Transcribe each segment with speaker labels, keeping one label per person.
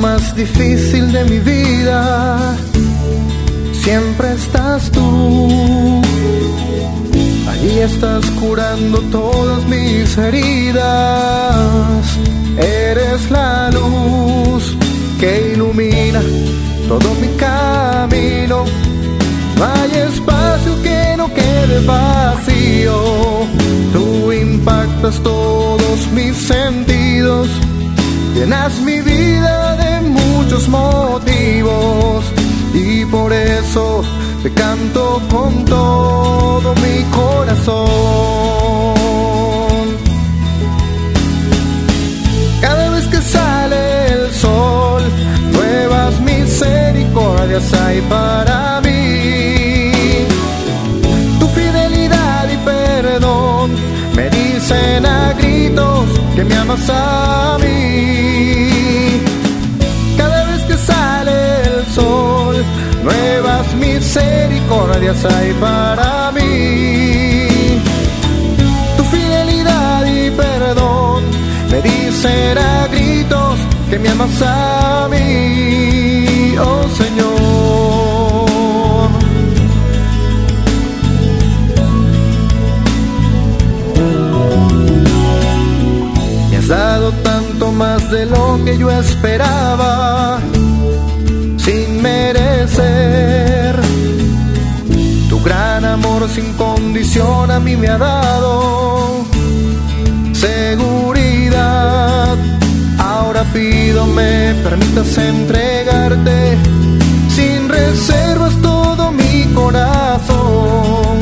Speaker 1: más difícil de mi vida, siempre estás tú. Allí estás curando todas mis heridas. Eres la luz que ilumina todo mi camino. No hay espacio que no quede vacío. Llenas mi vida de muchos motivos. Y por eso te canto con todo mi corazón. Cada vez que sale el sol, nuevas misericordias hay para mí. Tu fidelidad y perdón me dicen a gritos que me amas a mí. Misericordias hay para mí. Tu fidelidad y perdón me dicen a gritos que me amas a mí, oh Señor. Me has dado tanto más de lo que yo esperaba, sin merecer. A mí me ha dado seguridad. Ahora pido me permitas entregarte sin reservas todo mi corazón,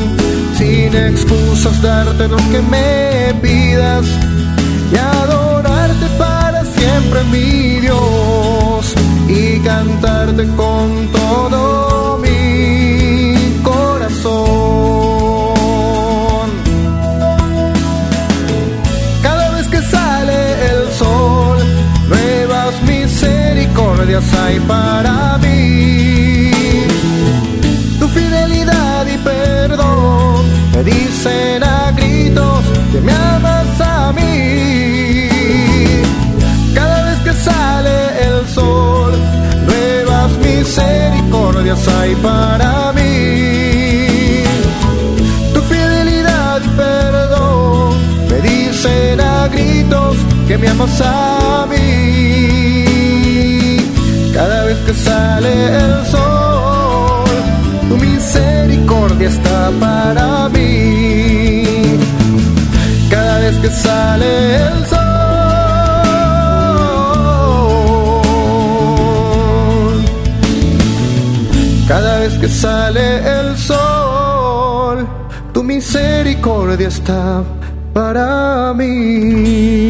Speaker 1: sin excusas darte lo que me pidas y adorarte para siempre mi Dios y cantarte con misericordias hay para mí. Tu fidelidad y perdón me dicen a gritos que me amas a mí. Cada vez que sale el sol, nuevas misericordias hay para mí. Tu fidelidad y perdón me dicen a gritos que me amas a mí. Que sale el sol, tu misericordia está para mí. Cada vez que sale el sol. Cada vez que sale el sol, tu misericordia está para mí.